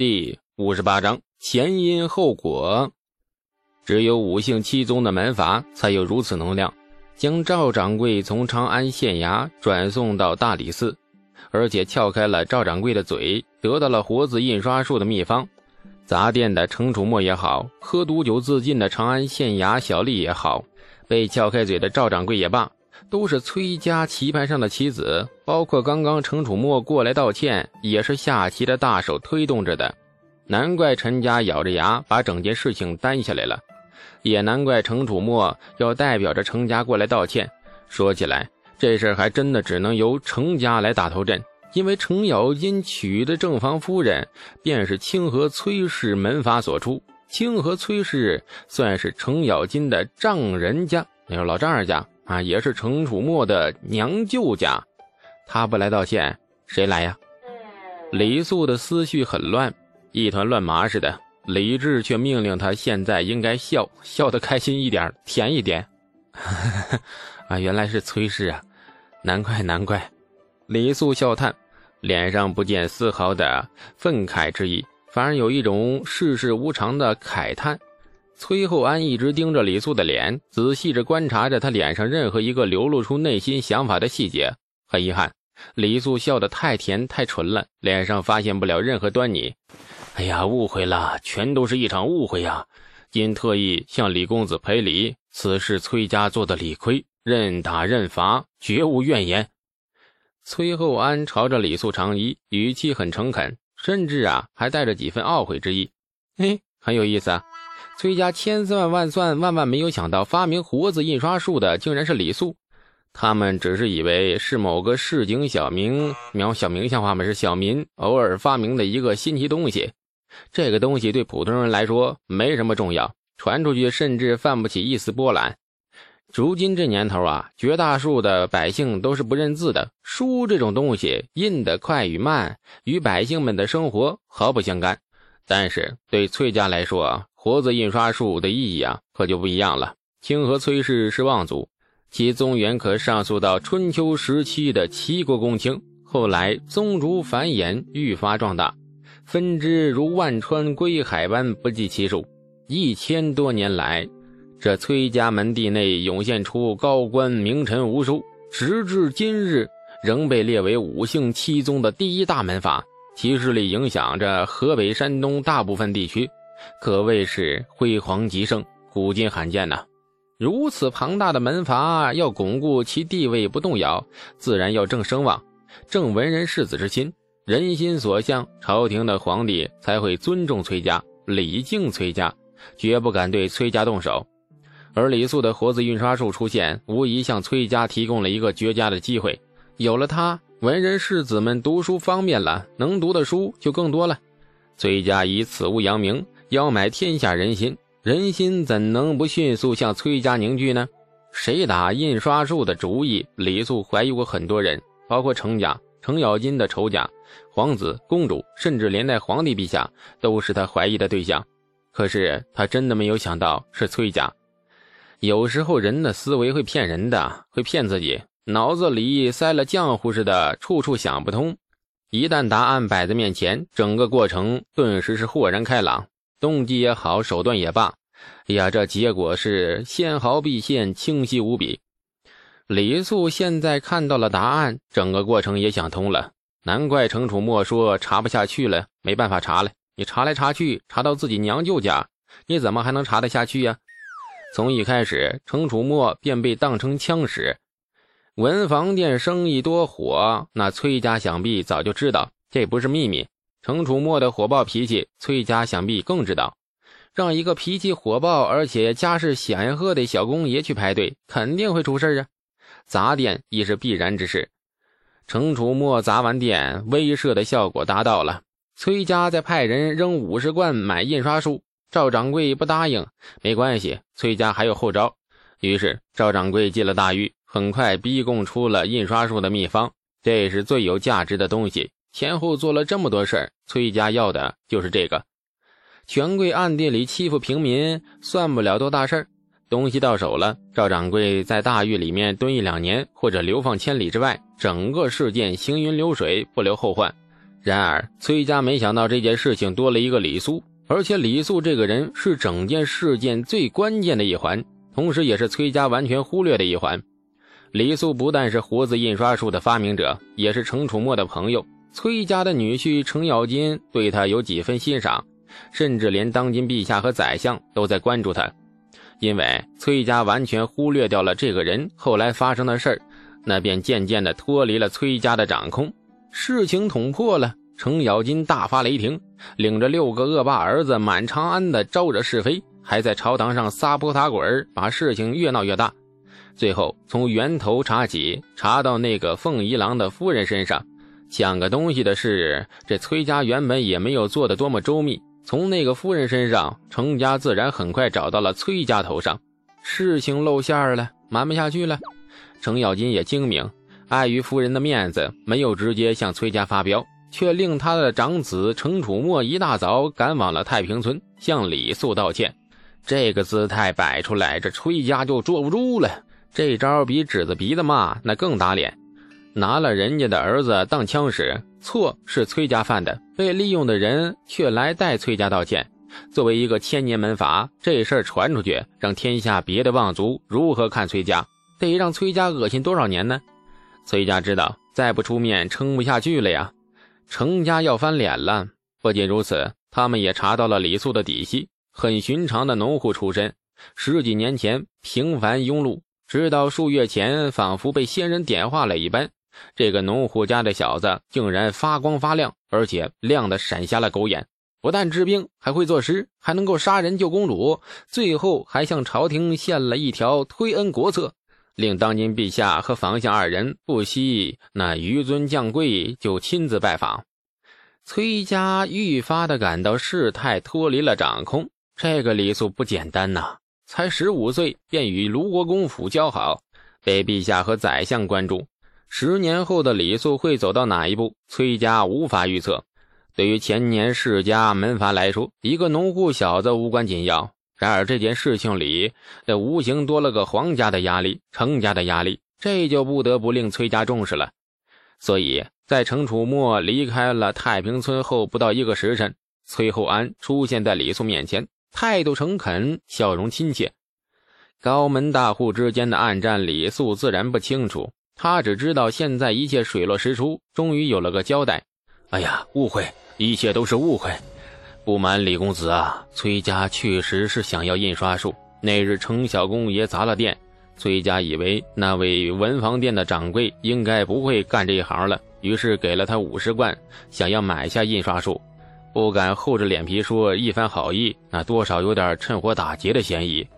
第五十八章前因后果。只有五姓七宗的门阀才有如此能量，将赵掌柜从长安县衙转送到大理寺，而且撬开了赵掌柜的嘴，得到了活字印刷术的秘方。杂店的程楚墨也好，喝毒酒自尽的长安县衙小吏也好，被撬开嘴的赵掌柜也罢。都是崔家棋盘上的棋子，包括刚刚程楚墨过来道歉，也是下棋的大手推动着的。难怪陈家咬着牙把整件事情担下来了，也难怪程楚墨要代表着程家过来道歉。说起来，这事还真的只能由程家来打头阵，因为程咬金娶的正房夫人便是清河崔氏门阀所出，清河崔氏算是程咬金的丈人家，那是老丈人家。啊，也是程楚墨的娘舅家，他不来道歉，谁来呀？李素的思绪很乱，一团乱麻似的。李治却命令他现在应该笑，笑得开心一点，甜一点。啊，原来是崔氏啊，难怪难怪。李素笑叹，脸上不见丝毫的愤慨之意，反而有一种世事无常的慨叹。崔厚安一直盯着李素的脸，仔细着观察着他脸上任何一个流露出内心想法的细节。很遗憾，李素笑得太甜太纯了，脸上发现不了任何端倪。哎呀，误会了，全都是一场误会呀！今特意向李公子赔礼，此事崔家做的理亏，任打任罚，绝无怨言。崔厚安朝着李素长揖，语气很诚恳，甚至啊，还带着几分懊悔之意。嘿，很有意思啊。崔家千算万算万万没有想到，发明活字印刷术的竟然是李素。他们只是以为是某个市井小民，描小明像话吗？是小民偶尔发明的一个新奇东西。这个东西对普通人来说没什么重要，传出去甚至泛不起一丝波澜。如今这年头啊，绝大数的百姓都是不认字的，书这种东西印得快与慢，与百姓们的生活毫不相干。但是对崔家来说，活字印刷术的意义啊，可就不一样了。清河崔氏是望族，其宗源可上溯到春秋时期的齐国公卿。后来宗族繁衍，愈发壮大，分支如万川归海般不计其数。一千多年来，这崔家门第内涌现出高官名臣无数，直至今日，仍被列为五姓七宗的第一大门阀，其势力影响着河北、山东大部分地区。可谓是辉煌极盛，古今罕见呐！如此庞大的门阀，要巩固其地位不动摇，自然要正声望，正文人士子之心，人心所向，朝廷的皇帝才会尊重崔家，礼敬崔家，绝不敢对崔家动手。而李素的活字印刷术出现，无疑向崔家提供了一个绝佳的机会。有了它，文人士子们读书方便了，能读的书就更多了。崔家以此物扬名。要买天下人心，人心怎能不迅速向崔家凝聚呢？谁打印刷术的主意？李素怀疑过很多人，包括程家、程咬金的仇家、皇子、公主，甚至连带皇帝陛下都是他怀疑的对象。可是他真的没有想到是崔家。有时候人的思维会骗人的，会骗自己，脑子里塞了浆糊似的，处处想不通。一旦答案摆在面前，整个过程顿时是豁然开朗。动机也好，手段也罢，哎呀，这结果是纤毫毕现，清晰无比。李素现在看到了答案，整个过程也想通了。难怪程楚墨说查不下去了，没办法查了。你查来查去，查到自己娘舅家，你怎么还能查得下去呀？从一开始，程楚墨便被当成枪使。文房店生意多火，那崔家想必早就知道，这不是秘密。程楚墨的火爆脾气，崔家想必更知道。让一个脾气火爆而且家世显赫的小公爷去排队，肯定会出事啊！砸店亦是必然之事。程楚墨砸完店，威慑的效果达到了。崔家再派人扔五十罐买印刷术，赵掌柜不答应，没关系，崔家还有后招。于是赵掌柜进了大狱，很快逼供出了印刷术的秘方，这是最有价值的东西。前后做了这么多事儿，崔家要的就是这个。权贵暗地里欺负平民，算不了多大事儿。东西到手了，赵掌柜在大狱里面蹲一两年，或者流放千里之外，整个事件行云流水，不留后患。然而崔家没想到这件事情多了一个李素，而且李素这个人是整件事件最关键的一环，同时也是崔家完全忽略的一环。李素不但是活字印刷术的发明者，也是程楚墨的朋友。崔家的女婿程咬金对他有几分欣赏，甚至连当今陛下和宰相都在关注他。因为崔家完全忽略掉了这个人后来发生的事儿，那便渐渐的脱离了崔家的掌控。事情捅破了，程咬金大发雷霆，领着六个恶霸儿子满长安的招惹是非，还在朝堂上撒泼打滚，把事情越闹越大。最后从源头查起，查到那个凤仪郎的夫人身上，抢个东西的事，这崔家原本也没有做的多么周密。从那个夫人身上，程家自然很快找到了崔家头上。事情露馅了，瞒不下去了。程咬金也精明，碍于夫人的面子，没有直接向崔家发飙，却令他的长子程楚墨一大早赶往了太平村，向李素道歉。这个姿态摆出来，这崔家就坐不住了。这招比指着鼻子骂那更打脸，拿了人家的儿子当枪使，错是崔家犯的，被利用的人却来代崔家道歉。作为一个千年门阀，这事儿传出去，让天下别的望族如何看崔家？得让崔家恶心多少年呢？崔家知道再不出面，撑不下去了呀。程家要翻脸了。不仅如此，他们也查到了李素的底细，很寻常的农户出身，十几年前平凡庸碌。直到数月前，仿佛被仙人点化了一般，这个农户家的小子竟然发光发亮，而且亮得闪瞎了狗眼。不但治病，还会作诗，还能够杀人救公主，最后还向朝廷献了一条推恩国策，令当今陛下和房相二人不惜那纡尊降贵，就亲自拜访。崔家愈发的感到事态脱离了掌控，这个李素不简单呐。才十五岁，便与卢国公府交好，被陛下和宰相关注。十年后的李素会走到哪一步？崔家无法预测。对于前年世家门阀来说，一个农户小子无关紧要。然而这件事情里，这无形多了个皇家的压力，程家的压力，这就不得不令崔家重视了。所以在程楚墨离开了太平村后不到一个时辰，崔厚安出现在李素面前。态度诚恳，笑容亲切。高门大户之间的暗战，李素自然不清楚。他只知道现在一切水落石出，终于有了个交代。哎呀，误会，一切都是误会。不瞒李公子啊，崔家确实是想要印刷术。那日程小公爷砸了店，崔家以为那位文房店的掌柜应该不会干这一行了，于是给了他五十贯，想要买下印刷术。不敢厚着脸皮说一番好意，那多少有点趁火打劫的嫌疑。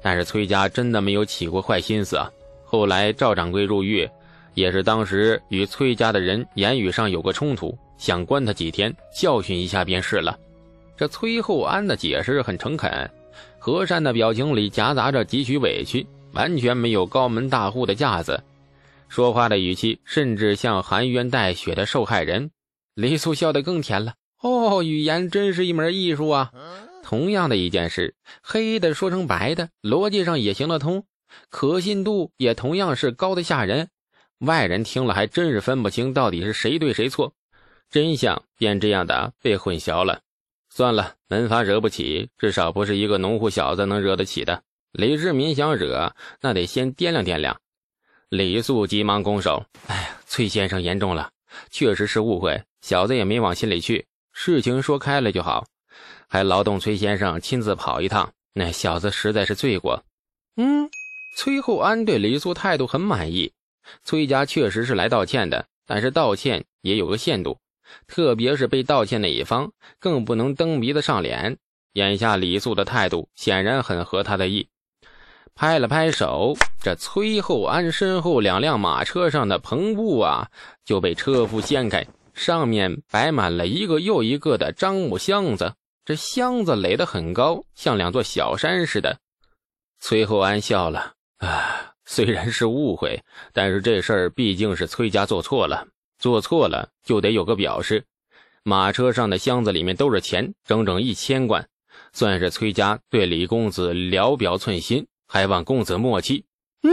但是崔家真的没有起过坏心思啊。后来赵掌柜入狱，也是当时与崔家的人言语上有个冲突，想关他几天，教训一下便是了。这崔厚安的解释很诚恳，和善的表情里夹杂着几许委屈，完全没有高门大户的架子，说话的语气甚至像含冤带雪的受害人。李素笑得更甜了。哦，语言真是一门艺术啊！同样的一件事，黑的说成白的，逻辑上也行得通，可信度也同样是高的吓人。外人听了还真是分不清到底是谁对谁错，真相便这样的被混淆了。算了，门阀惹不起，至少不是一个农户小子能惹得起的。李世民想惹，那得先掂量掂量。李素急忙拱手：“哎呀，崔先生言重了，确实是误会，小子也没往心里去。”事情说开了就好，还劳动崔先生亲自跑一趟，那小子实在是罪过。嗯，崔厚安对李素态度很满意。崔家确实是来道歉的，但是道歉也有个限度，特别是被道歉那一方，更不能蹬鼻子上脸。眼下李素的态度显然很合他的意，拍了拍手，这崔厚安身后两辆马车上的篷布啊，就被车夫掀开。上面摆满了一个又一个的樟木箱子，这箱子垒得很高，像两座小山似的。崔厚安笑了，啊，虽然是误会，但是这事儿毕竟是崔家做错了，做错了就得有个表示。马车上的箱子里面都是钱，整整一千贯，算是崔家对李公子聊表寸心，还望公子莫气。嗯，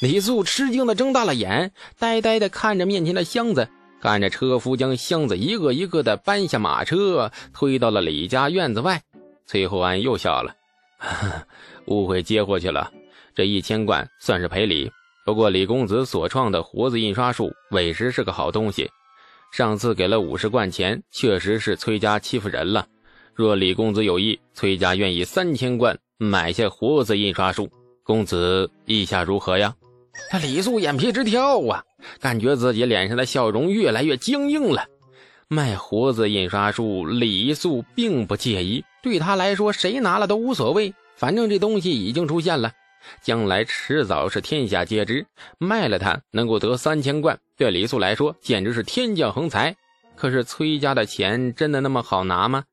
李素吃惊的睁大了眼，呆呆的看着面前的箱子。看着车夫将箱子一个一个的搬下马车，推到了李家院子外，崔厚安又笑了：“ 误会接过去了，这一千贯算是赔礼。不过李公子所创的活字印刷术，委实是个好东西。上次给了五十贯钱，确实是崔家欺负人了。若李公子有意，崔家愿意三千贯买下活字印刷术。公子意下如何呀？”他李素眼皮直跳啊，感觉自己脸上的笑容越来越僵硬了。卖活字印刷术，李素并不介意，对他来说，谁拿了都无所谓。反正这东西已经出现了，将来迟早是天下皆知。卖了它，能够得三千贯，对李素来说简直是天降横财。可是崔家的钱真的那么好拿吗？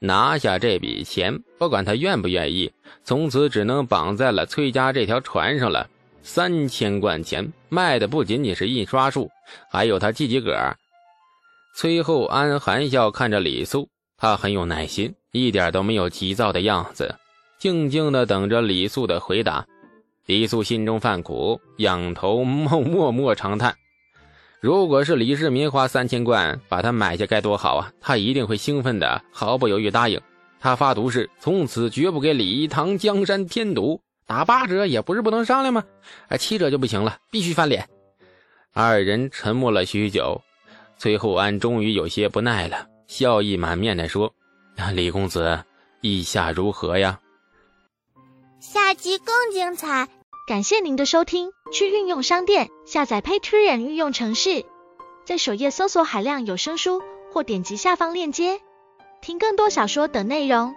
拿下这笔钱，不管他愿不愿意，从此只能绑在了崔家这条船上了。三千贯钱卖的不仅仅是印刷术，还有他自己个儿。崔厚安含笑看着李素，他很有耐心，一点都没有急躁的样子，静静的等着李素的回答。李素心中犯苦，仰头默默默长叹：如果是李世民花三千贯把他买下，该多好啊！他一定会兴奋的，毫不犹豫答应。他发毒誓，从此绝不给李唐江山添堵。打八折也不是不能商量吗？哎，七折就不行了，必须翻脸。二人沉默了许久，崔厚安终于有些不耐了，笑意满面的说：“李公子，意下如何呀？”下集更精彩，感谢您的收听。去运用商店下载 Patreon 运用城市，在首页搜索海量有声书，或点击下方链接听更多小说等内容。